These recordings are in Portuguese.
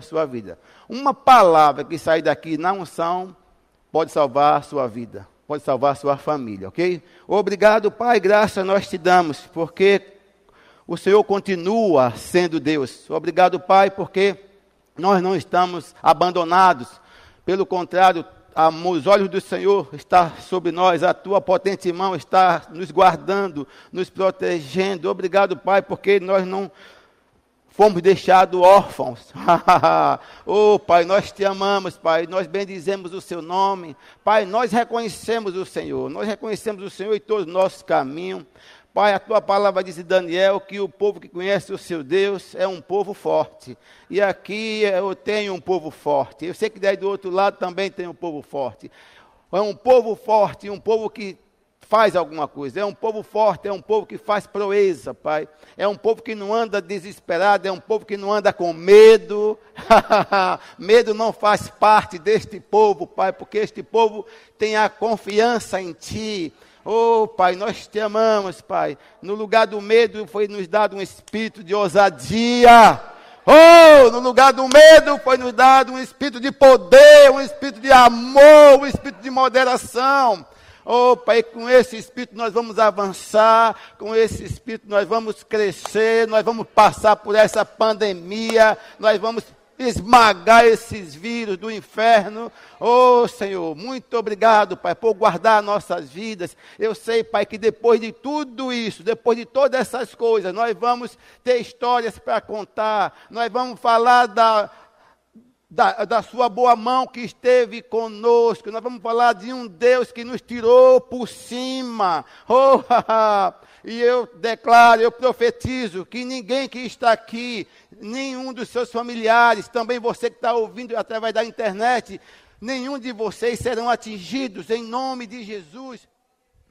a sua vida. Uma palavra que sair daqui na unção pode salvar a sua vida, pode salvar a sua família, ok? Obrigado, Pai, graça nós te damos, porque o Senhor continua sendo Deus. Obrigado, Pai, porque nós não estamos abandonados. Pelo contrário, os olhos do Senhor estão sobre nós, a tua potente mão está nos guardando, nos protegendo. Obrigado, Pai, porque nós não fomos deixados órfãos. oh, Pai, nós te amamos, Pai, nós bendizemos o seu nome. Pai, nós reconhecemos o Senhor, nós reconhecemos o Senhor em todos os nossos caminhos. Pai, a tua palavra diz em Daniel que o povo que conhece o seu Deus é um povo forte. E aqui eu tenho um povo forte. Eu sei que daí do outro lado também tem um povo forte. É um povo forte, um povo que faz alguma coisa. É um povo forte, é um povo que faz proeza, Pai. É um povo que não anda desesperado, é um povo que não anda com medo. medo não faz parte deste povo, Pai, porque este povo tem a confiança em Ti. Oh, Pai, nós te amamos, Pai. No lugar do medo foi nos dado um espírito de ousadia. Oh, no lugar do medo foi nos dado um espírito de poder, um espírito de amor, um espírito de moderação. Oh, Pai, com esse espírito nós vamos avançar, com esse espírito nós vamos crescer, nós vamos passar por essa pandemia, nós vamos esmagar esses vírus do inferno. Oh, Senhor, muito obrigado, Pai, por guardar nossas vidas. Eu sei, Pai, que depois de tudo isso, depois de todas essas coisas, nós vamos ter histórias para contar, nós vamos falar da, da, da, sua boa mão que esteve conosco. Nós vamos falar de um Deus que nos tirou por cima. Oh, e eu declaro, eu profetizo que ninguém que está aqui, nenhum dos seus familiares, também você que está ouvindo através da internet, nenhum de vocês serão atingidos em nome de Jesus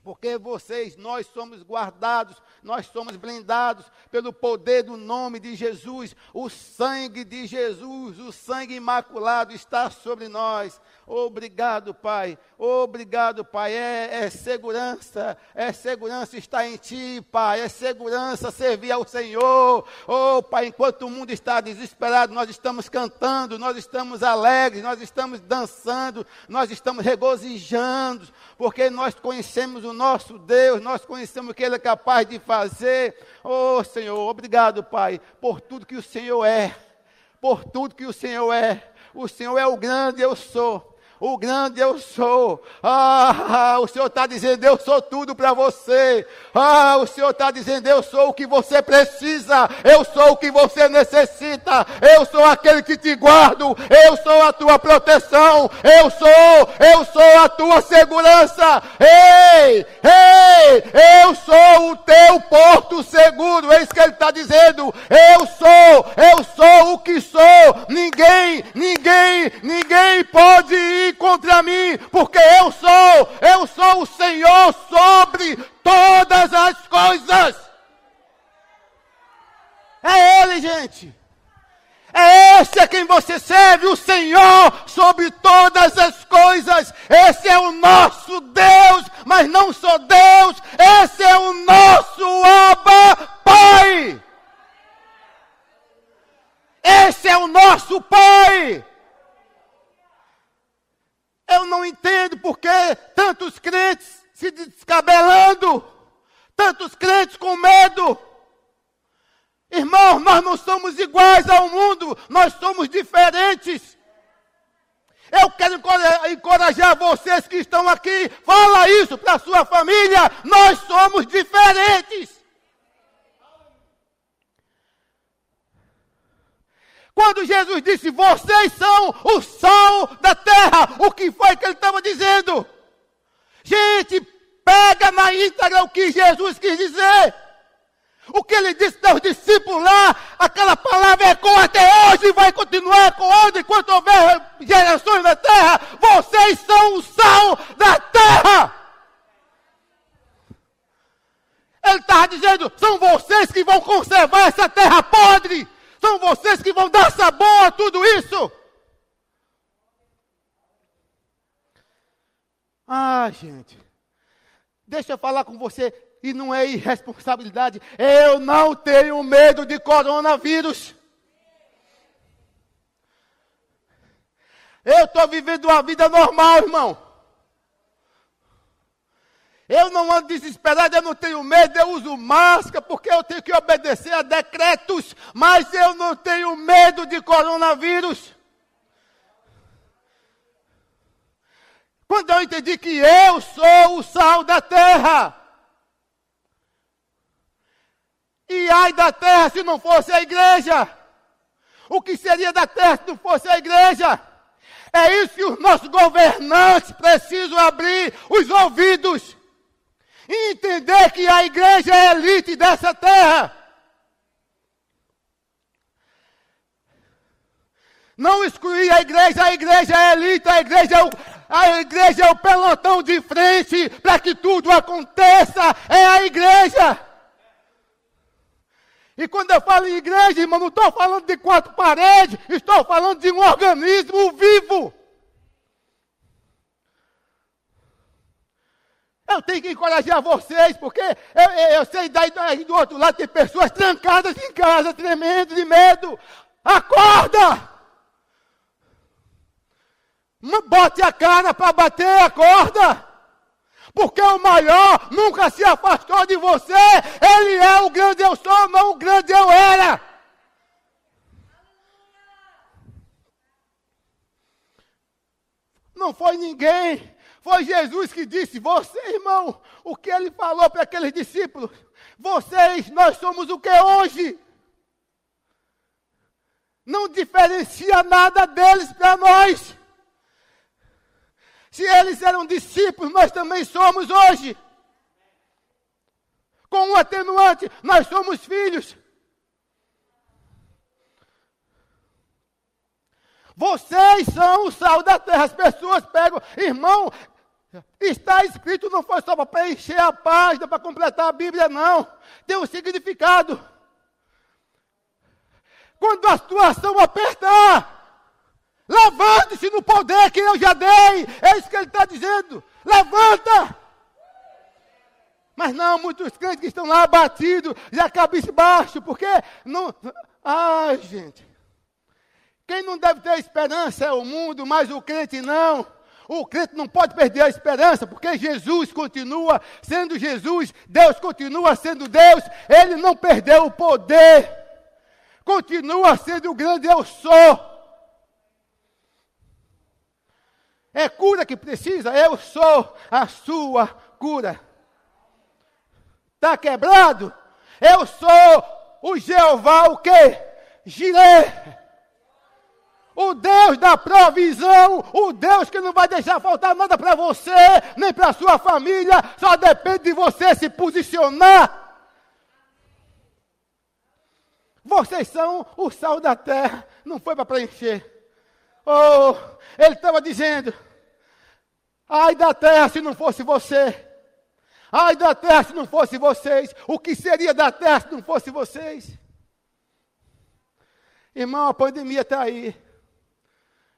porque vocês, nós somos guardados, nós somos blindados pelo poder do nome de Jesus. O sangue de Jesus, o sangue imaculado está sobre nós. Obrigado, Pai. Obrigado, Pai. É, é, segurança, é segurança estar em Ti, Pai. É segurança servir ao Senhor. Oh, Pai, enquanto o mundo está desesperado, nós estamos cantando, nós estamos alegres, nós estamos dançando, nós estamos regozijando, porque nós conhecemos o nosso Deus, nós conhecemos que Ele é capaz de fazer. Oh, Senhor, obrigado, Pai, por tudo que o Senhor é. Por tudo que o Senhor é. O Senhor é o grande eu sou o grande eu sou. Ah, o Senhor está dizendo, eu sou tudo para você. Ah, o Senhor está dizendo, eu sou o que você precisa, eu sou o que você necessita, eu sou aquele que te guardo, eu sou a tua proteção, eu sou, eu sou a tua segurança. Ei, ei, eu sou o teu porto seguro, é isso que ele está dizendo. Eu sou, eu sou o que sou. Ninguém, ninguém, ninguém pode ir contra mim, porque eu sou, eu sou o Senhor sobre todas as coisas. É Ele, gente. É esse a quem você serve, o Senhor sobre todas as coisas. Esse é o nosso Deus, mas não só Deus, esse é o nosso Abba Pai. Esse é o nosso Pai. Eu não entendo porque tantos crentes se descabelando, tantos crentes com medo. Irmão, nós não somos iguais ao mundo, nós somos diferentes. Eu quero encorajar vocês que estão aqui, fala isso para a sua família, nós somos diferentes. Quando Jesus disse, vocês são o sal da terra, o que foi que ele estava dizendo? Gente, pega na íntegra o que Jesus quis dizer. O que ele disse aos discípulos lá, aquela palavra ecoa até hoje e vai continuar ecoando enquanto houver gerações na terra. Vocês são o sal da terra. Ele estava dizendo, são vocês que vão conservar essa terra podre. São vocês que vão dar sabor a tudo isso. Ah, gente. Deixa eu falar com você. E não é irresponsabilidade. Eu não tenho medo de coronavírus. Eu estou vivendo uma vida normal, irmão. Eu não ando desesperado, eu não tenho medo, eu uso máscara, porque eu tenho que obedecer a decretos, mas eu não tenho medo de coronavírus. Quando eu entendi que eu sou o sal da terra. E ai da terra se não fosse a igreja. O que seria da terra se não fosse a igreja? É isso que os nossos governantes precisam abrir os ouvidos entender que a igreja é a elite dessa terra. Não excluir a igreja, a igreja é a elite, a igreja é o, a igreja é o pelotão de frente para que tudo aconteça, é a igreja. E quando eu falo em igreja, irmão, não estou falando de quatro paredes, estou falando de um organismo vivo. Eu tenho que encorajar vocês, porque eu, eu, eu sei daí do outro lado tem pessoas trancadas em casa, tremendo de medo. Acorda! Bote a cara para bater, acorda! Porque o maior nunca se afastou de você. Ele é o grande eu sou, não o grande eu era. Não foi ninguém. Foi Jesus que disse: Você, irmão, o que ele falou para aqueles discípulos? Vocês, nós somos o que hoje? Não diferencia nada deles para nós. Se eles eram discípulos, nós também somos hoje. Com um atenuante, nós somos filhos. Vocês são o sal da terra. As pessoas pegam, irmão, está escrito, não foi só para preencher a página, para completar a Bíblia, não. Tem um significado. Quando a situação apertar, Levante-se no poder que eu já dei. É isso que ele está dizendo. Levanta! Mas não, muitos crentes que estão lá abatidos, já cabeça baixo, porque não. Ai, gente. Quem não deve ter esperança é o mundo, mas o crente não. O crente não pode perder a esperança, porque Jesus continua sendo Jesus, Deus continua sendo Deus, ele não perdeu o poder, continua sendo o grande eu sou. É cura que precisa? Eu sou a sua cura. Está quebrado? Eu sou o Jeová, o quê? Girê. O Deus da provisão, o Deus que não vai deixar faltar nada para você, nem para sua família, só depende de você se posicionar. Vocês são o sal da terra, não foi para preencher. Oh, ele estava dizendo: Ai da terra se não fosse você. Ai da terra se não fosse vocês. O que seria da terra se não fosse vocês? Irmão, a pandemia está aí.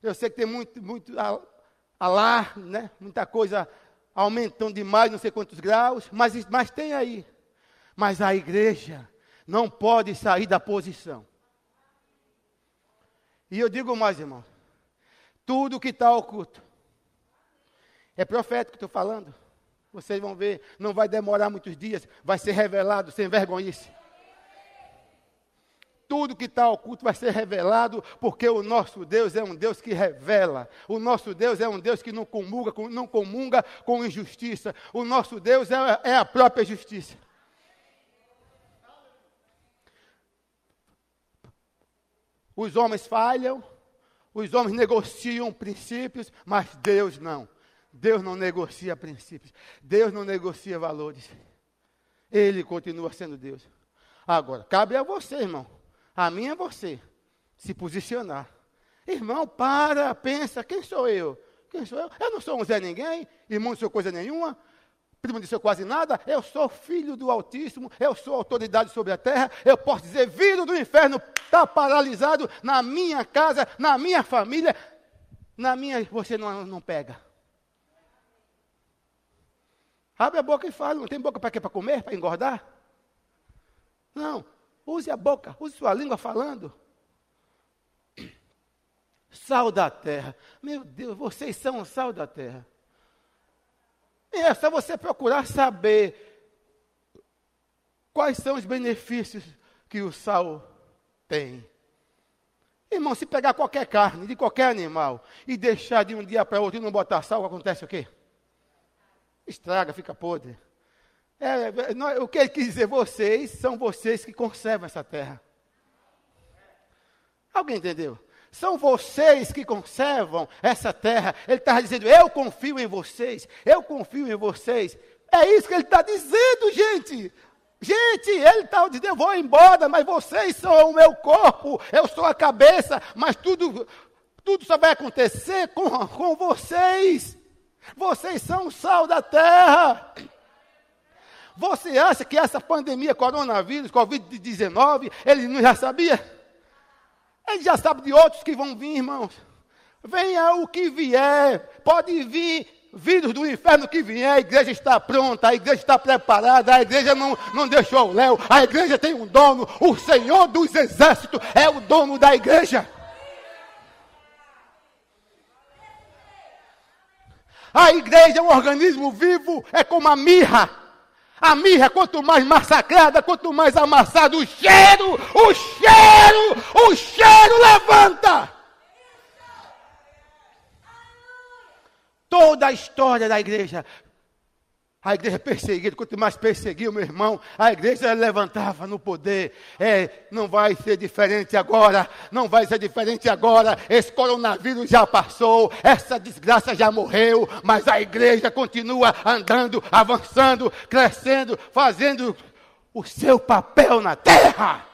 Eu sei que tem muito, muito alá, né? Muita coisa aumentando demais, não sei quantos graus, mas, mas tem aí. Mas a igreja não pode sair da posição. E eu digo mais, irmão. Tudo que está oculto é profético que estou falando. Vocês vão ver, não vai demorar muitos dias, vai ser revelado sem vergonhice. Tudo que está oculto vai ser revelado, porque o nosso Deus é um Deus que revela. O nosso Deus é um Deus que não comunga, não comunga com injustiça. O nosso Deus é, é a própria justiça. Os homens falham, os homens negociam princípios, mas Deus não. Deus não negocia princípios. Deus não negocia valores. Ele continua sendo Deus. Agora, cabe a você, irmão. A mim é você. Se posicionar. Irmão, para, pensa, quem sou eu? Quem sou eu? Eu não sou um Zé Ninguém, irmão não sou coisa nenhuma, primo de seu quase nada, eu sou filho do Altíssimo, eu sou autoridade sobre a terra, eu posso dizer, vindo do inferno, está paralisado na minha casa, na minha família, na minha, você não, não pega. Abre a boca e fala. Não tem boca para quê? Para comer? Para engordar? Não. Use a boca, use sua língua falando. sal da terra. Meu Deus, vocês são o sal da terra. É só você procurar saber quais são os benefícios que o sal tem. Irmão, se pegar qualquer carne de qualquer animal e deixar de um dia para outro e não botar sal, acontece o quê? Estraga, fica podre. É, não, o que ele quis dizer, vocês são vocês que conservam essa terra. Alguém entendeu? São vocês que conservam essa terra. Ele está dizendo: Eu confio em vocês, eu confio em vocês. É isso que ele está dizendo, gente. Gente, ele está dizendo: Eu vou embora, mas vocês são o meu corpo, eu sou a cabeça, mas tudo, tudo só vai acontecer com, com vocês. Vocês são o sal da terra. Você acha que essa pandemia, coronavírus, Covid-19, ele não já sabia? Ele já sabe de outros que vão vir, irmãos. Venha o que vier, pode vir vírus do inferno que vier, a igreja está pronta, a igreja está preparada, a igreja não, não deixou o léu, a igreja tem um dono, o Senhor dos exércitos é o dono da igreja. A igreja é um organismo vivo, é como a mirra. A mirra, quanto mais massacrada, quanto mais amassada, o cheiro, o cheiro, o cheiro levanta. Toda a história da igreja a igreja perseguida, quanto mais perseguia o meu irmão, a igreja levantava no poder. É, não vai ser diferente agora, não vai ser diferente agora. Esse coronavírus já passou, essa desgraça já morreu, mas a igreja continua andando, avançando, crescendo, fazendo o seu papel na terra.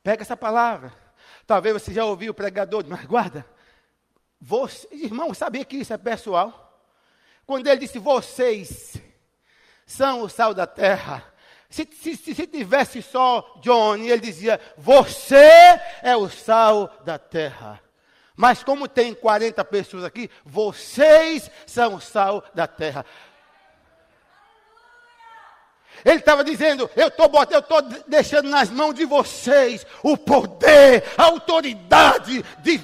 Pega essa palavra. Talvez você já ouviu o pregador, mas guarda. Você, irmão, sabia que isso é pessoal? Quando ele disse, vocês são o sal da terra. Se, se, se tivesse só Johnny, ele dizia, você é o sal da terra. Mas como tem 40 pessoas aqui, vocês são o sal da terra. Ele estava dizendo: Eu estou estou deixando nas mãos de vocês o poder, a autoridade de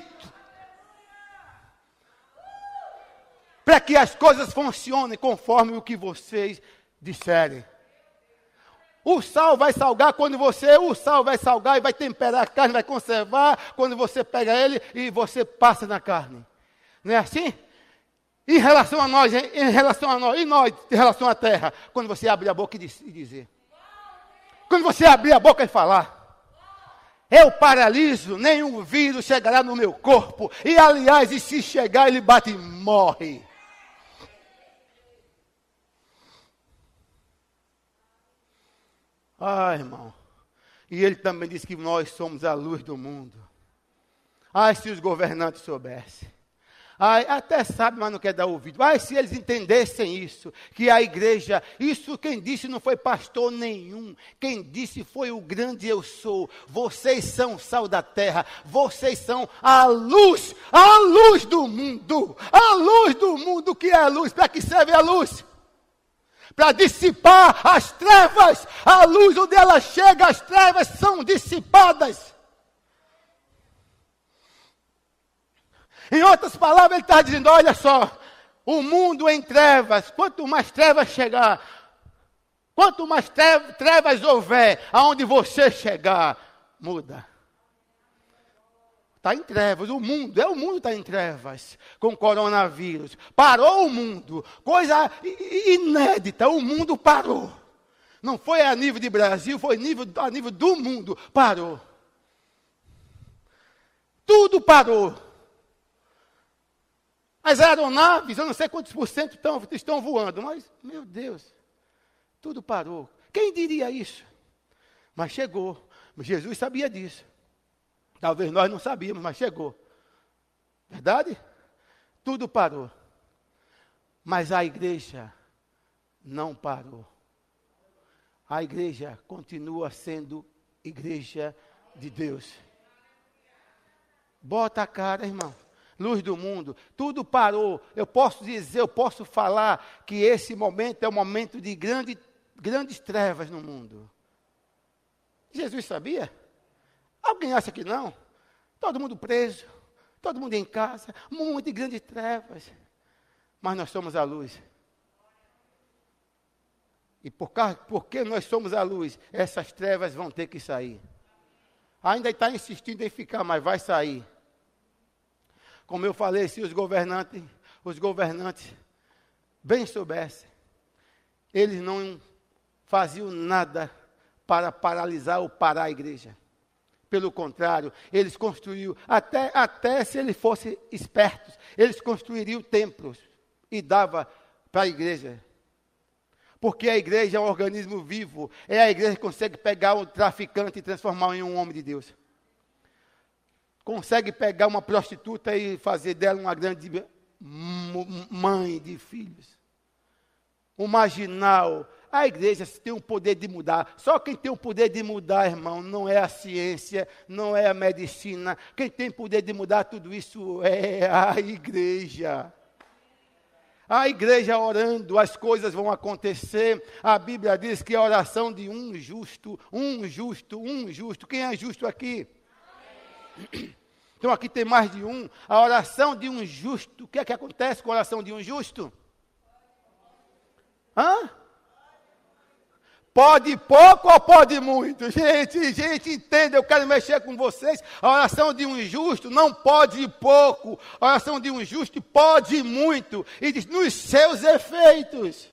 para que as coisas funcionem conforme o que vocês disserem. O sal vai salgar quando você, o sal vai salgar e vai temperar a carne, vai conservar quando você pega ele e você passa na carne. Não é assim? Em relação a nós, em relação a nós, e nós, em relação à terra, quando você abrir a boca e dizer. Quando você abrir a boca e falar. Eu paraliso, nenhum vírus chegará no meu corpo. E aliás, e se chegar, ele bate e morre. Ah, irmão. E ele também disse que nós somos a luz do mundo. Ai, se os governantes soubessem. Ai, até sabe, mas não quer dar ouvido. Ai, se eles entendessem isso, que a igreja, isso quem disse não foi pastor nenhum. Quem disse foi o grande eu sou. Vocês são sal da terra. Vocês são a luz, a luz do mundo. A luz do mundo que é a luz. Para que serve a luz? Para dissipar as trevas. A luz onde ela chega, as trevas são dissipadas. Em outras palavras, ele está dizendo: olha só, o mundo em trevas, quanto mais trevas chegar, quanto mais trevas houver, aonde você chegar, muda. Está em trevas, o mundo, é o mundo está em trevas com o coronavírus. Parou o mundo, coisa inédita, o mundo parou. Não foi a nível de Brasil, foi nível, a nível do mundo, parou. Tudo parou. As aeronaves, eu não sei quantos por cento estão, estão voando, mas, meu Deus, tudo parou. Quem diria isso? Mas chegou. Jesus sabia disso. Talvez nós não sabíamos, mas chegou. Verdade? Tudo parou. Mas a igreja não parou. A igreja continua sendo igreja de Deus. Bota a cara, irmão. Luz do mundo, tudo parou. Eu posso dizer, eu posso falar que esse momento é um momento de grande, grandes trevas no mundo. Jesus sabia? Alguém acha que não? Todo mundo preso, todo mundo em casa, muito grandes trevas. Mas nós somos a luz. E por causa, porque nós somos a luz, essas trevas vão ter que sair. Ainda está insistindo em ficar, mas vai sair. Como eu falei, se os governantes, os governantes bem soubessem, eles não faziam nada para paralisar ou parar a igreja. Pelo contrário, eles construíram, até, até se eles fossem espertos, eles construiriam templos e dava para a igreja. Porque a igreja é um organismo vivo. É a igreja que consegue pegar um traficante e transformar em um homem de Deus. Consegue pegar uma prostituta e fazer dela uma grande mãe de filhos. Um marginal a igreja tem o poder de mudar. Só quem tem o poder de mudar, irmão, não é a ciência, não é a medicina. Quem tem poder de mudar tudo isso é a igreja. A igreja orando, as coisas vão acontecer. A Bíblia diz que a oração de um justo, um justo, um justo. Quem é justo aqui? Então aqui tem mais de um. A oração de um justo. O que é que acontece com a oração de um justo? Hã? Pode pouco ou pode muito? Gente, gente, entenda, eu quero mexer com vocês. A oração de um justo não pode pouco. A oração de um justo pode muito. E diz, nos seus efeitos.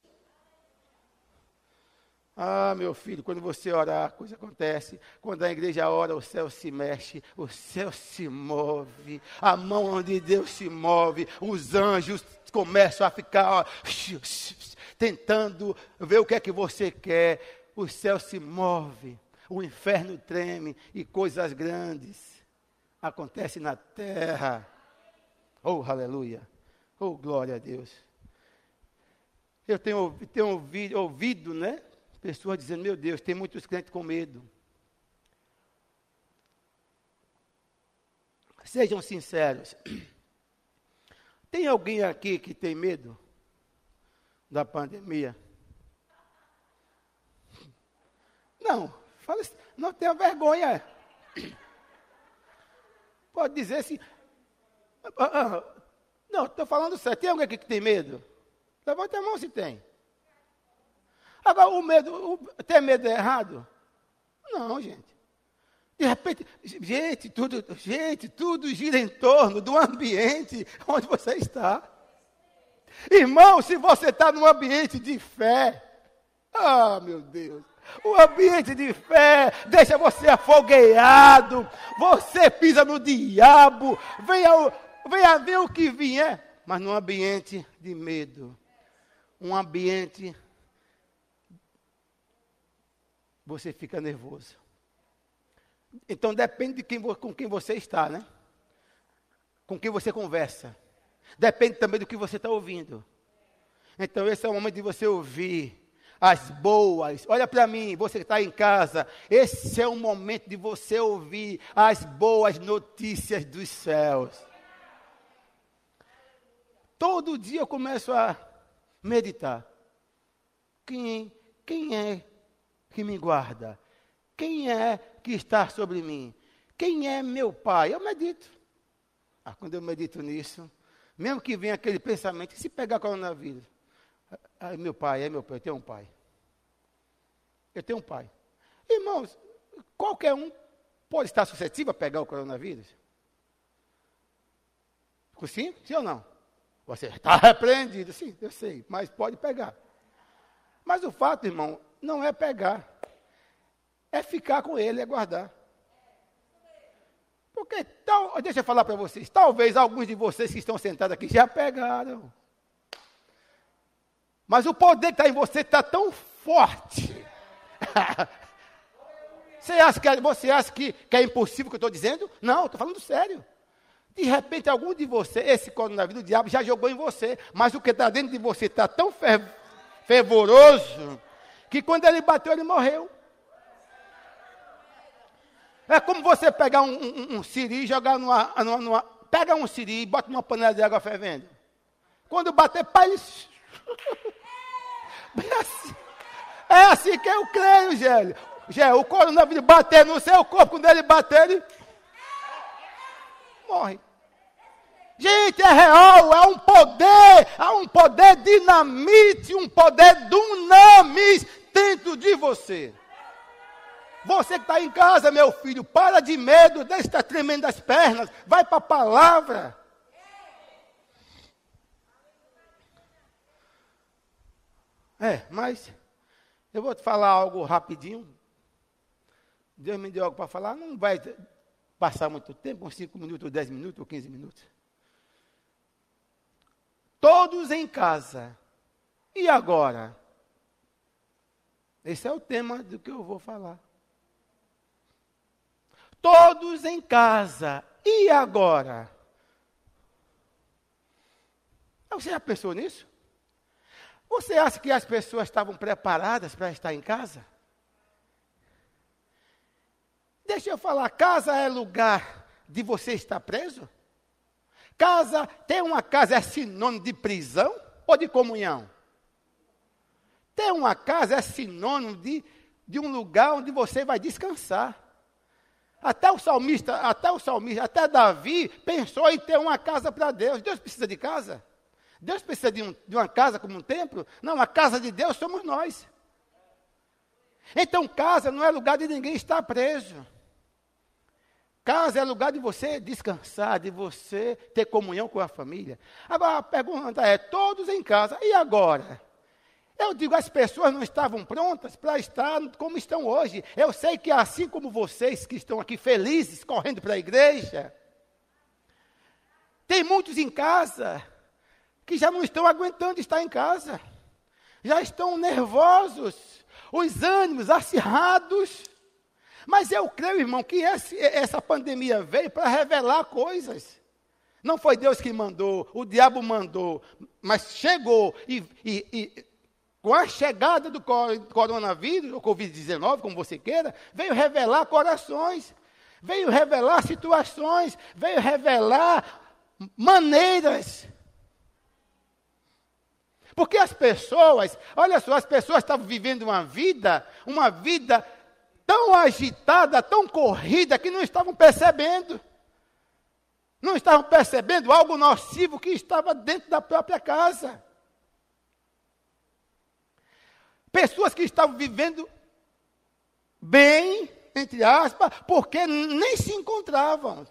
Ah, meu filho, quando você orar, a coisa acontece. Quando a igreja ora, o céu se mexe, o céu se move, a mão de Deus se move, os anjos começam a ficar ó, tentando ver o que é que você quer. O céu se move, o inferno treme e coisas grandes acontecem na terra. Oh, aleluia. Oh, glória a Deus. Eu tenho, tenho ouvido, ouvido, né? Pessoas dizendo, meu Deus, tem muitos crentes com medo. Sejam sinceros. Tem alguém aqui que tem medo? da pandemia? Não, fala, não tenha vergonha. Pode dizer assim. Ah, ah, não, estou falando sério. Tem alguém aqui que tem medo? Levante a mão se tem. Agora, o medo, o, ter medo é errado? Não, gente. De repente, gente, tudo, gente, tudo gira em torno do ambiente onde você está. Irmão, se você está num ambiente de fé, ah, meu Deus, o ambiente de fé deixa você afogueado, você pisa no diabo, venha, venha ver o que vier, mas num ambiente de medo, um ambiente, você fica nervoso. Então depende de quem, com quem você está, né? Com quem você conversa. Depende também do que você está ouvindo. Então, esse é o momento de você ouvir as boas. Olha para mim, você que está em casa. Esse é o momento de você ouvir as boas notícias dos céus. Todo dia eu começo a meditar. Quem, quem é que me guarda? Quem é que está sobre mim? Quem é meu pai? Eu medito. Ah, quando eu medito nisso, mesmo que venha aquele pensamento, se pegar coronavírus. Ai, meu pai, é meu pai, eu tenho um pai. Eu tenho um pai. Irmãos, qualquer um pode estar suscetível a pegar o coronavírus? Sim? Sim ou não? Você está repreendido, sim, eu sei, mas pode pegar. Mas o fato, irmão, não é pegar. É ficar com ele, é guardar. Porque, tal, deixa eu falar para vocês, talvez alguns de vocês que estão sentados aqui já pegaram. Mas o poder que está em você está tão forte. você acha, que, você acha que, que é impossível o que eu estou dizendo? Não, estou falando sério. De repente, algum de vocês, esse coronavírus, o diabo já jogou em você. Mas o que está dentro de você está tão fervoroso que quando ele bateu, ele morreu. É como você pegar um, um, um siri e jogar numa, numa, numa, Pega um siri e bota numa panela de água fervendo. Quando bater, pai. É assim, é assim que eu creio, Gélio. já o coronavírus bater no seu corpo, quando ele bater, ele morre. Gente, é real, é um poder, há um poder dinamite, um poder dunamis dentro de você. Você que está em casa, meu filho, para de medo, deixa estar tremendo as pernas, vai para a palavra. É, mas eu vou te falar algo rapidinho. Deus me deu algo para falar, não vai passar muito tempo, uns 5 minutos, 10 minutos ou 15 minutos. Todos em casa. E agora? Esse é o tema do que eu vou falar. Todos em casa. E agora? Você já pensou nisso? Você acha que as pessoas estavam preparadas para estar em casa? Deixa eu falar, casa é lugar de você estar preso? Casa, ter uma casa é sinônimo de prisão ou de comunhão? Ter uma casa é sinônimo de, de um lugar onde você vai descansar. Até o salmista, até o salmista, até Davi pensou em ter uma casa para Deus. Deus precisa de casa? Deus precisa de, um, de uma casa como um templo? Não, a casa de Deus somos nós. Então, casa não é lugar de ninguém estar preso. Casa é lugar de você descansar, de você ter comunhão com a família. Agora a pergunta é: todos em casa, e agora? Eu digo, as pessoas não estavam prontas para estar como estão hoje. Eu sei que assim como vocês que estão aqui felizes, correndo para a igreja, tem muitos em casa que já não estão aguentando estar em casa. Já estão nervosos, os ânimos acirrados. Mas eu creio, irmão, que esse, essa pandemia veio para revelar coisas. Não foi Deus que mandou, o diabo mandou, mas chegou e, e, e com a chegada do coronavírus, ou Covid-19, como você queira, veio revelar corações, veio revelar situações, veio revelar maneiras. Porque as pessoas, olha só, as pessoas estavam vivendo uma vida, uma vida tão agitada, tão corrida, que não estavam percebendo. Não estavam percebendo algo nocivo que estava dentro da própria casa. Pessoas que estavam vivendo bem, entre aspas, porque nem se encontravam.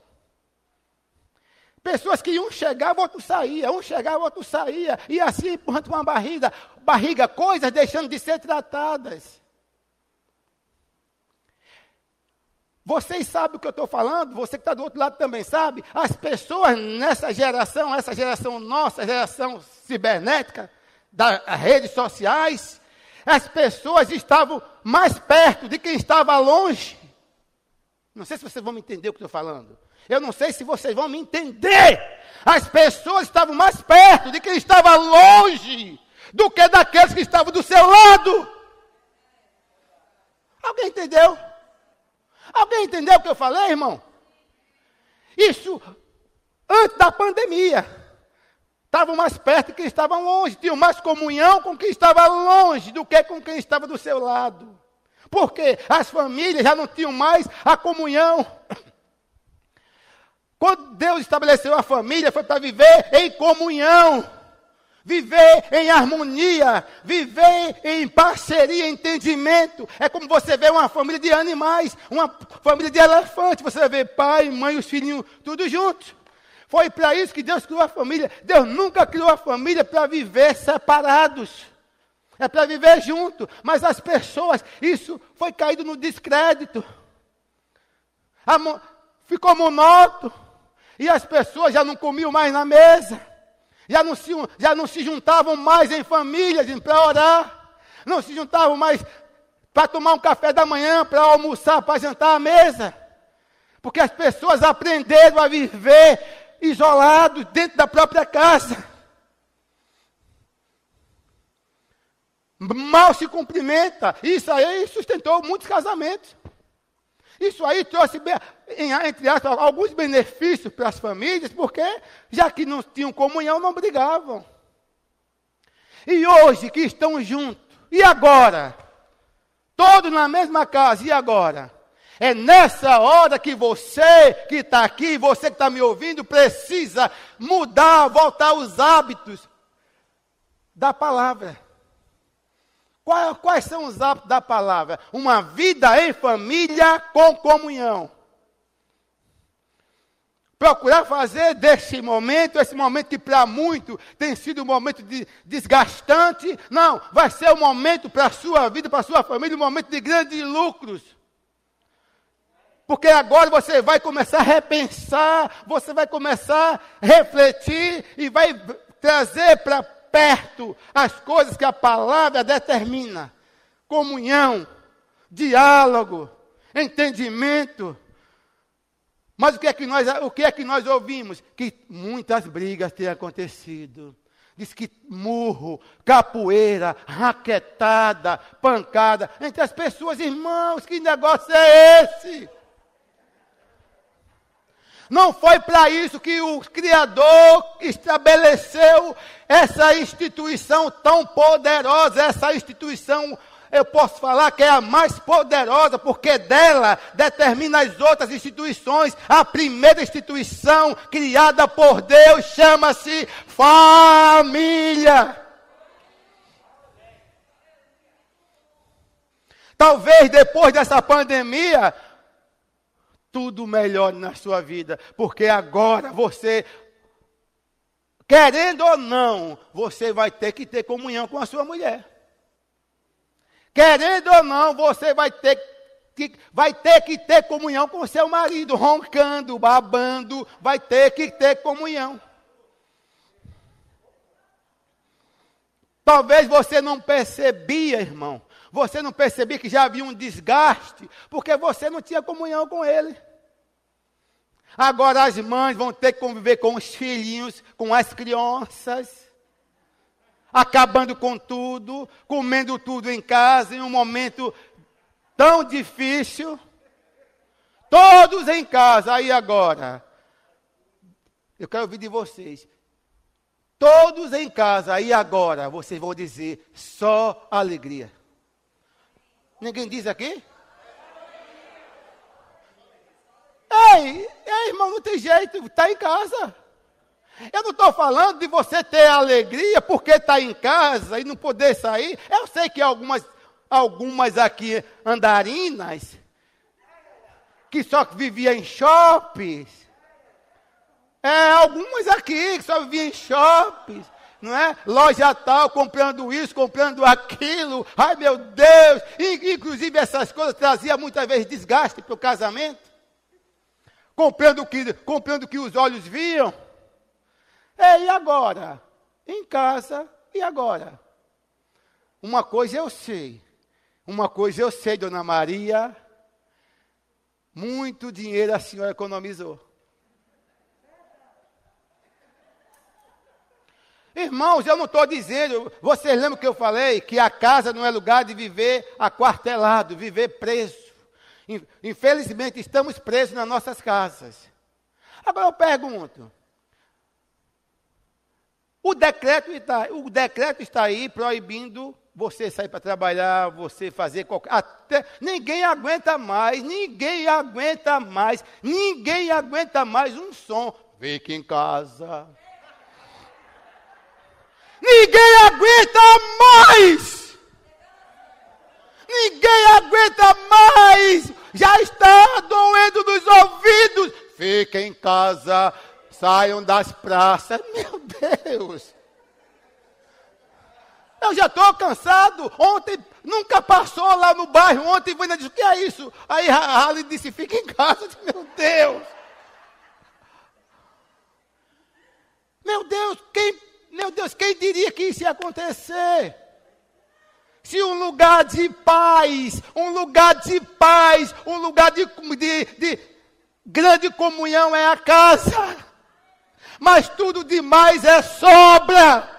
Pessoas que um chegava, outro saía, um chegava, outro saía, e assim empurrando uma barriga, barriga, coisas deixando de ser tratadas. Vocês sabem o que eu estou falando? Você que está do outro lado também sabe? As pessoas nessa geração, essa geração nossa, geração cibernética, das redes sociais, as pessoas estavam mais perto de quem estava longe. Não sei se vocês vão me entender o que estou falando. Eu não sei se vocês vão me entender. As pessoas estavam mais perto de quem estava longe do que daqueles que estavam do seu lado. Alguém entendeu? Alguém entendeu o que eu falei, irmão? Isso antes da pandemia. Estavam mais perto de quem estava longe, tinham mais comunhão com quem estava longe do que com quem estava do seu lado. Porque as famílias já não tinham mais a comunhão. Quando Deus estabeleceu a família, foi para viver em comunhão viver em harmonia, viver em parceria, entendimento. É como você vê uma família de animais, uma família de elefantes. Você vê pai, mãe, os filhinhos, tudo juntos. Foi para isso que Deus criou a família. Deus nunca criou a família para viver separados. É para viver junto. Mas as pessoas, isso foi caído no descrédito. Ficou monótono. E as pessoas já não comiam mais na mesa já não se, já não se juntavam mais em famílias para orar, não se juntavam mais para tomar um café da manhã, para almoçar, para jantar à mesa, porque as pessoas aprenderam a viver isolados dentro da própria casa. Mal se cumprimenta. Isso aí sustentou muitos casamentos. Isso aí trouxe, entre aspas, alguns benefícios para as famílias, porque já que não tinham comunhão, não brigavam. E hoje que estão juntos, e agora? Todos na mesma casa. E agora? É nessa hora que você que está aqui, você que está me ouvindo, precisa mudar, voltar os hábitos da palavra. Quais são os hábitos da palavra? Uma vida em família com comunhão. Procurar fazer desse momento, esse momento que para muito tem sido um momento de desgastante, não, vai ser um momento para a sua vida, para a sua família, um momento de grandes lucros. Porque agora você vai começar a repensar, você vai começar a refletir e vai trazer para perto as coisas que a palavra determina: comunhão, diálogo, entendimento. Mas o que é que nós, o que é que nós ouvimos? Que muitas brigas têm acontecido. Diz que murro, capoeira, raquetada, pancada entre as pessoas, irmãos, que negócio é esse? Não foi para isso que o Criador estabeleceu essa instituição tão poderosa, essa instituição eu posso falar que é a mais poderosa, porque dela determina as outras instituições. A primeira instituição criada por Deus chama-se família. Talvez depois dessa pandemia, tudo melhore na sua vida, porque agora você, querendo ou não, você vai ter que ter comunhão com a sua mulher. Querendo ou não, você vai ter que, vai ter, que ter comunhão com o seu marido, roncando, babando, vai ter que ter comunhão. Talvez você não percebia, irmão, você não percebia que já havia um desgaste, porque você não tinha comunhão com ele. Agora as mães vão ter que conviver com os filhinhos, com as crianças, acabando com tudo, comendo tudo em casa, em um momento tão difícil. Todos em casa, aí agora. Eu quero ouvir de vocês. Todos em casa, aí agora, vocês vão dizer só alegria. Ninguém diz aqui? Ei, ei, irmão, não tem jeito, está em casa. Eu não estou falando de você ter alegria porque está em casa e não poder sair. Eu sei que algumas, algumas aqui andarinas que só viviam em shoppings. É, algumas aqui que só viviam em shoppings não é? Loja tal, comprando isso, comprando aquilo. Ai, meu Deus! Inclusive, essas coisas traziam muitas vezes desgaste para o casamento. Comprando o que, comprando o que os olhos viam. É, e agora? Em casa, e agora? Uma coisa eu sei. Uma coisa eu sei, dona Maria. Muito dinheiro a senhora economizou. Irmãos, eu não estou dizendo, vocês lembram que eu falei que a casa não é lugar de viver aquartelado, viver preso. Infelizmente, estamos presos nas nossas casas. Agora eu pergunto: o decreto está, o decreto está aí proibindo você sair para trabalhar, você fazer qualquer. Até, ninguém aguenta mais, ninguém aguenta mais, ninguém aguenta mais um som. Fique em casa. Ninguém aguenta mais! Ninguém aguenta mais! Já está doendo nos ouvidos! Fiquem em casa, saiam das praças. Meu Deus! Eu já estou cansado. Ontem, nunca passou lá no bairro. Ontem, ainda disse: O que é isso? Aí a Harley disse: Fica em casa. Meu Deus! Meu Deus, quem meu Deus, quem diria que isso ia acontecer? Se um lugar de paz, um lugar de paz, um lugar de, de, de grande comunhão é a casa, mas tudo demais é sobra.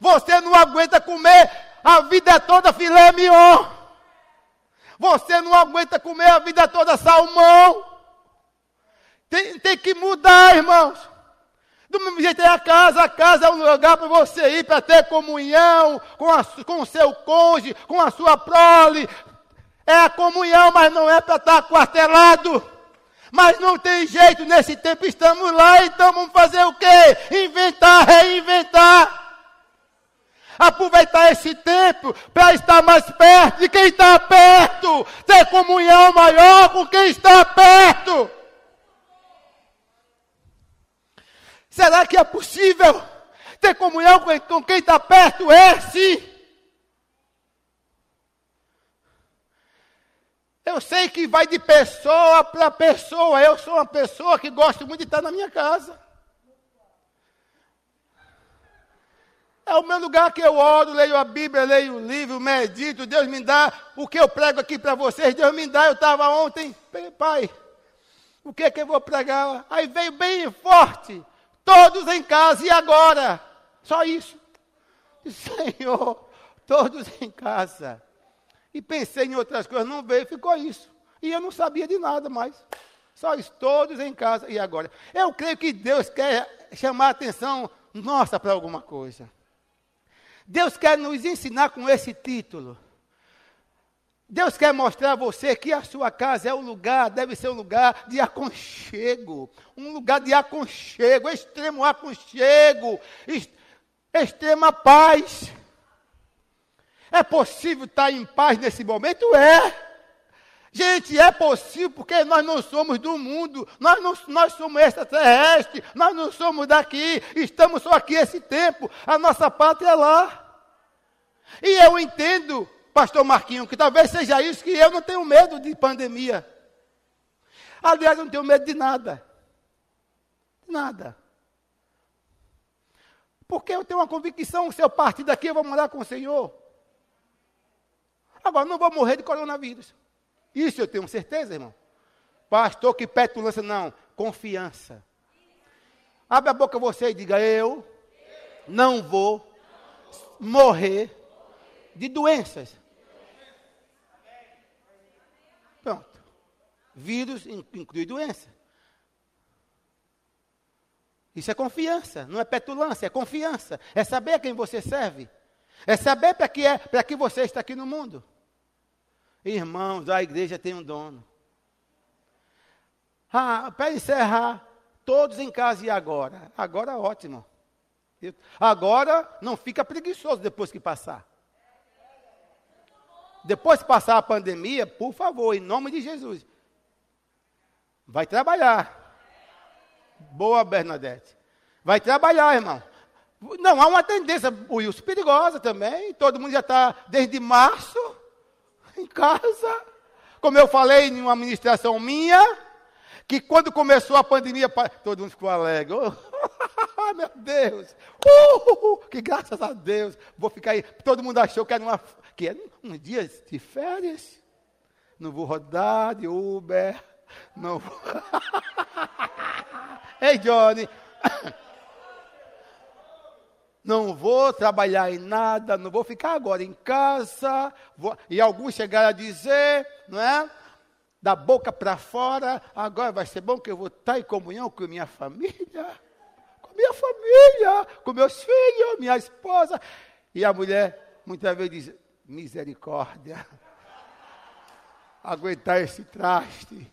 Você não aguenta comer a vida toda filé mignon. Você não aguenta comer a vida toda salmão. Tem, tem que mudar, irmãos. Do mesmo jeito é a casa, a casa é um lugar para você ir para ter comunhão com, a, com o seu cônjuge, com a sua prole. É a comunhão, mas não é para estar quartelado. Mas não tem jeito, nesse tempo estamos lá, então vamos fazer o quê? Inventar, reinventar. Aproveitar esse tempo para estar mais perto de quem está perto. Ter comunhão maior com quem está perto. Será que é possível ter comunhão com quem está perto? É sim. Eu sei que vai de pessoa para pessoa. Eu sou uma pessoa que gosto muito de estar na minha casa. É o meu lugar que eu oro, leio a Bíblia, leio o livro, medito. Deus me dá o que eu prego aqui para vocês. Deus me dá. Eu estava ontem, pai, o que é que eu vou pregar? Aí veio bem forte. Todos em casa, e agora? Só isso. Senhor, todos em casa. E pensei em outras coisas, não veio, ficou isso. E eu não sabia de nada mais. Só isso, todos em casa. E agora? Eu creio que Deus quer chamar a atenção nossa para alguma coisa. Deus quer nos ensinar com esse título. Deus quer mostrar a você que a sua casa é um lugar, deve ser um lugar de aconchego. Um lugar de aconchego, extremo aconchego, extrema paz. É possível estar em paz nesse momento? É. Gente, é possível porque nós não somos do mundo, nós, não, nós somos extraterrestres, nós não somos daqui, estamos só aqui esse tempo, a nossa pátria é lá. E eu entendo, pastor Marquinho, que talvez seja isso que eu não tenho medo de pandemia. Aliás, eu não tenho medo de nada. Nada. Porque eu tenho uma convicção, se eu partir daqui, eu vou morar com o Senhor. Agora, não vou morrer de coronavírus. Isso eu tenho certeza, irmão. Pastor, que petulância. Não, confiança. Abre a boca você e diga: Eu não vou morrer de doenças. Vírus inclui doença. Isso é confiança, não é petulância, é confiança. É saber a quem você serve. É saber para que, é, para que você está aqui no mundo. Irmãos, a igreja tem um dono. Ah, para encerrar, todos em casa e agora? Agora ótimo. Agora não fica preguiçoso depois que passar. Depois que passar a pandemia, por favor, em nome de Jesus, vai trabalhar. Boa, Bernadette. Vai trabalhar, irmão. Não, há uma tendência, Wilson, perigosa também. Todo mundo já está desde março em casa. Como eu falei em uma administração minha, que quando começou a pandemia, todo mundo ficou alegre. Oh, meu Deus! Uh, que graças a Deus! Vou ficar aí. Todo mundo achou que era, uma, que era um dia de férias. Não vou rodar de Uber. Não. Ei, Johnny! não vou trabalhar em nada, não vou ficar agora em casa. Vou... E alguns chegaram a dizer, não é? Da boca para fora, agora vai ser bom que eu vou estar em comunhão com minha família, com minha família, com meus filhos, minha esposa. E a mulher muitas vezes diz: misericórdia, aguentar esse traste.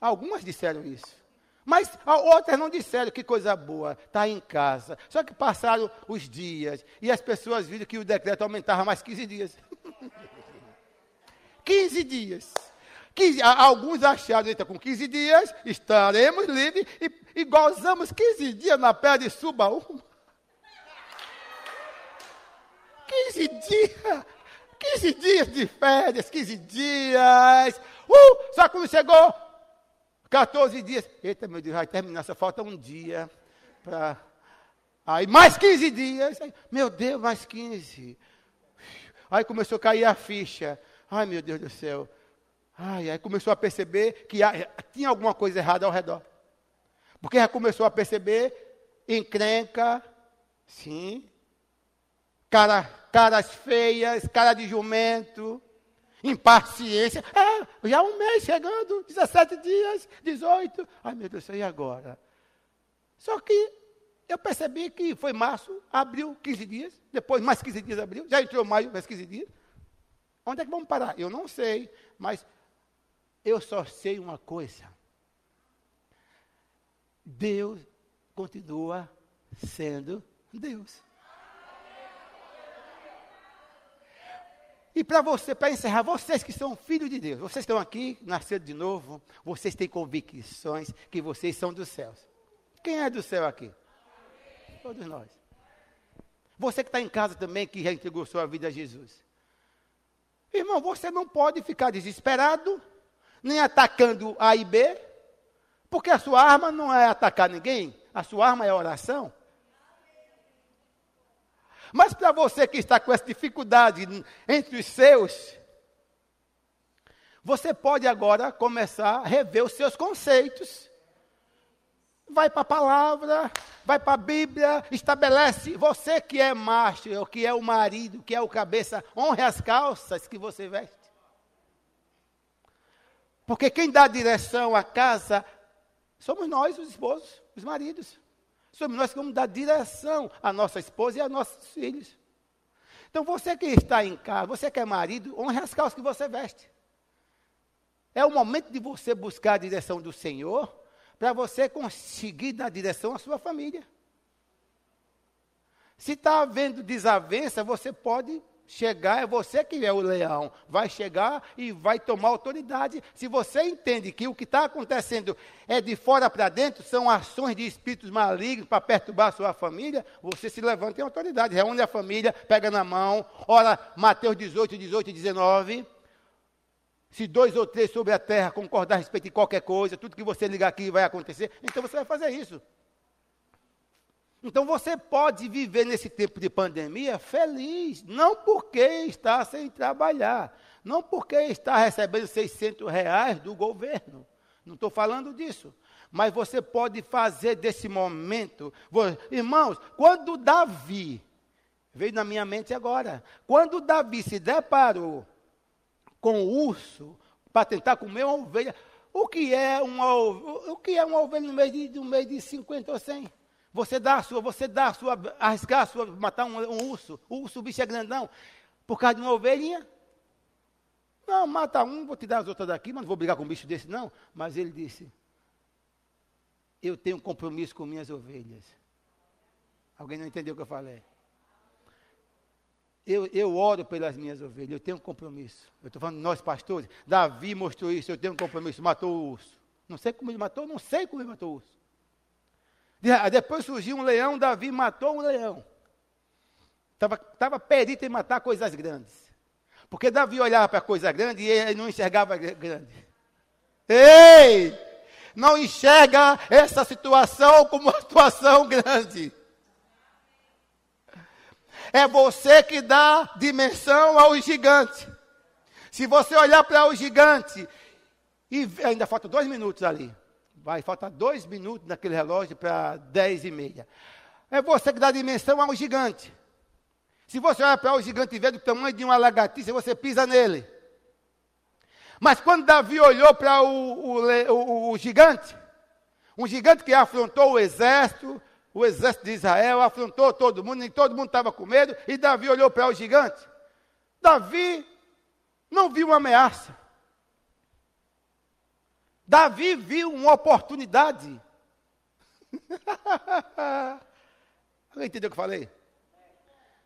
Algumas disseram isso. Mas outras não disseram que coisa boa, está em casa. Só que passaram os dias e as pessoas viram que o decreto aumentava mais 15 dias. 15 dias. 15, alguns acharam, eita, com 15 dias estaremos livres e, e gozamos 15 dias na pé de Subaúma. 15 dias. 15 dias de férias, 15 dias. Uh, só quando chegou 14 dias. Eita, meu Deus, vai terminar, só falta um dia para. Aí mais 15 dias. Meu Deus, mais 15. Aí começou a cair a ficha. Ai, meu Deus do céu. Ai, aí começou a perceber que tinha alguma coisa errada ao redor. Porque já começou a perceber encrenca, sim, cara, caras feias, cara de jumento, impaciência. É, já um mês chegando, 17 dias, 18. Ai, meu Deus, e agora? Só que eu percebi que foi março, abril, 15 dias, depois mais 15 dias abril, já entrou maio, mais 15 dias. Onde é que vamos parar? Eu não sei, mas eu só sei uma coisa. Deus continua sendo Deus. E para você, para encerrar, vocês que são filhos de Deus, vocês estão aqui, nasceram de novo, vocês têm convicções que vocês são dos céus. Quem é do céu aqui? Todos nós. Você que está em casa também, que já entregou sua vida a Jesus. Irmão, você não pode ficar desesperado, nem atacando A e B, porque a sua arma não é atacar ninguém, a sua arma é oração. Mas para você que está com essa dificuldade entre os seus, você pode agora começar a rever os seus conceitos. Vai para a palavra, vai para a Bíblia, estabelece. Você que é macho, que é o marido, que é o cabeça, honre as calças que você veste. Porque quem dá direção à casa somos nós, os esposos, os maridos. Somos nós que vamos dar direção à nossa esposa e aos nossos filhos. Então você que está em casa, você que é marido, honre as calças que você veste. É o momento de você buscar a direção do Senhor para você conseguir dar direção à sua família. Se está havendo desavença, você pode chegar, é você que é o leão, vai chegar e vai tomar autoridade. Se você entende que o que está acontecendo é de fora para dentro, são ações de espíritos malignos para perturbar a sua família, você se levanta em autoridade, reúne a família, pega na mão, ora Mateus 18, 18 e 19. Se dois ou três sobre a terra concordar a respeito de qualquer coisa, tudo que você ligar aqui vai acontecer, então você vai fazer isso. Então você pode viver nesse tempo de pandemia feliz, não porque está sem trabalhar, não porque está recebendo 600 reais do governo. Não estou falando disso. Mas você pode fazer desse momento. Irmãos, quando Davi, veio na minha mente agora, quando Davi se deparou com o urso para tentar comer uma ovelha, o que é uma, o que é uma ovelha no meio de, no meio de 50 ou 100? Você dá a sua, você dá a sua, arriscar a sua, matar um, um urso. O urso, o bicho é grandão. Por causa de uma ovelhinha. Não, mata um, vou te dar as outras daqui, mas não vou brigar com um bicho desse, não. Mas ele disse: Eu tenho compromisso com minhas ovelhas. Alguém não entendeu o que eu falei? Eu, eu oro pelas minhas ovelhas, eu tenho um compromisso. Eu estou falando, nós pastores, Davi mostrou isso, eu tenho um compromisso, matou o urso. Não sei como ele matou, não sei como ele matou o urso. Depois surgiu um leão, Davi matou um leão. Estava tava perito em matar coisas grandes. Porque Davi olhava para coisa grande e ele não enxergava grande. Ei! Não enxerga essa situação como uma situação grande. É você que dá dimensão ao gigante. Se você olhar para o gigante, e ainda falta dois minutos ali. Vai, falta dois minutos naquele relógio para dez e meia. É você que dá dimensão ao gigante. Se você olhar para o gigante e vê do tamanho de uma lagartixa, você pisa nele. Mas quando Davi olhou para o, o, o, o, gigante, um gigante que afrontou o exército, o exército de Israel, afrontou todo mundo, nem todo mundo estava com medo, e Davi olhou para o gigante. Davi não viu uma ameaça. Davi viu uma oportunidade. Alguém entendeu o que eu falei?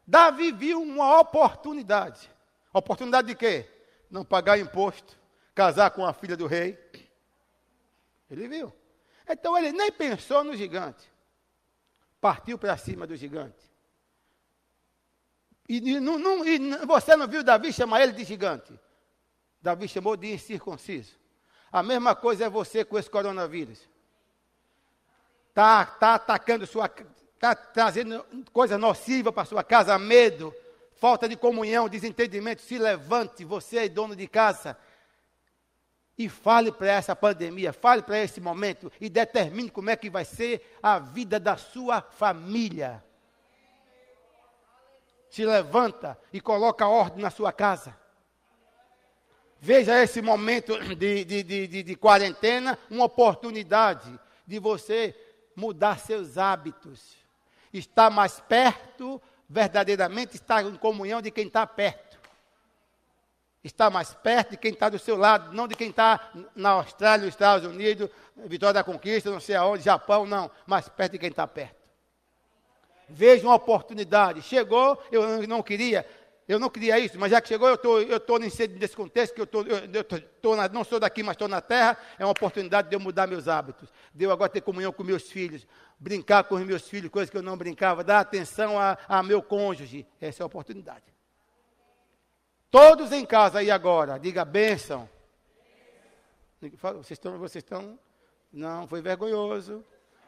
Davi viu uma oportunidade. Oportunidade de quê? Não pagar imposto, casar com a filha do rei. Ele viu. Então ele nem pensou no gigante. Partiu para cima do gigante. E, e, não, não, e, você não viu Davi chamar ele de gigante? Davi chamou de incircunciso. A mesma coisa é você com esse coronavírus. Está tá atacando sua. Está trazendo coisa nociva para sua casa, medo, falta de comunhão, desentendimento. Se levante, você é dono de casa. E fale para essa pandemia, fale para esse momento e determine como é que vai ser a vida da sua família. Se levanta e coloca ordem na sua casa. Veja esse momento de, de, de, de, quarentena, uma oportunidade de você mudar seus hábitos. Estar mais perto, verdadeiramente estar em comunhão de quem está perto. Estar mais perto de quem está do seu lado, não de quem está na Austrália, nos Estados Unidos, Vitória da Conquista, não sei aonde, Japão, não, mais perto de quem está perto. Veja uma oportunidade. Chegou, eu não queria, eu não queria isso, mas já que chegou, eu tô, estou nesse contexto, que eu, tô, eu, eu tô na, não sou daqui, mas estou na terra, é uma oportunidade de eu mudar meus hábitos, de eu agora ter comunhão com meus filhos, brincar com os meus filhos, coisas que eu não brincava, dar atenção a, a meu cônjuge. Essa é a oportunidade. Todos em casa aí agora, diga bênção. Vocês estão, vocês estão, não, foi vergonhoso.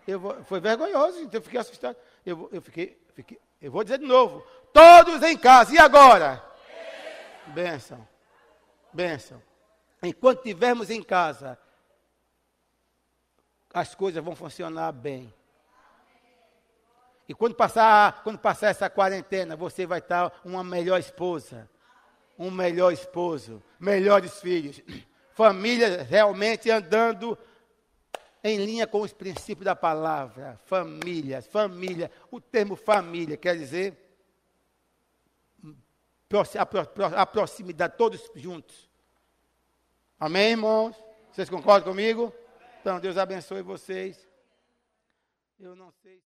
Eu vou, foi vergonhoso, então eu fiquei assustado. Eu, eu fiquei, fiquei, eu vou dizer de novo. Todos em casa. E agora? Bênção. Bênção. Enquanto estivermos em casa, as coisas vão funcionar bem. E quando passar, quando passar essa quarentena, você vai estar uma melhor esposa, um melhor esposo, melhores filhos, família realmente andando em linha com os princípios da palavra. Família, família. O termo família quer dizer a proximidade, todos juntos. Amém, irmãos? Vocês concordam comigo? Então, Deus abençoe vocês. Eu não sei.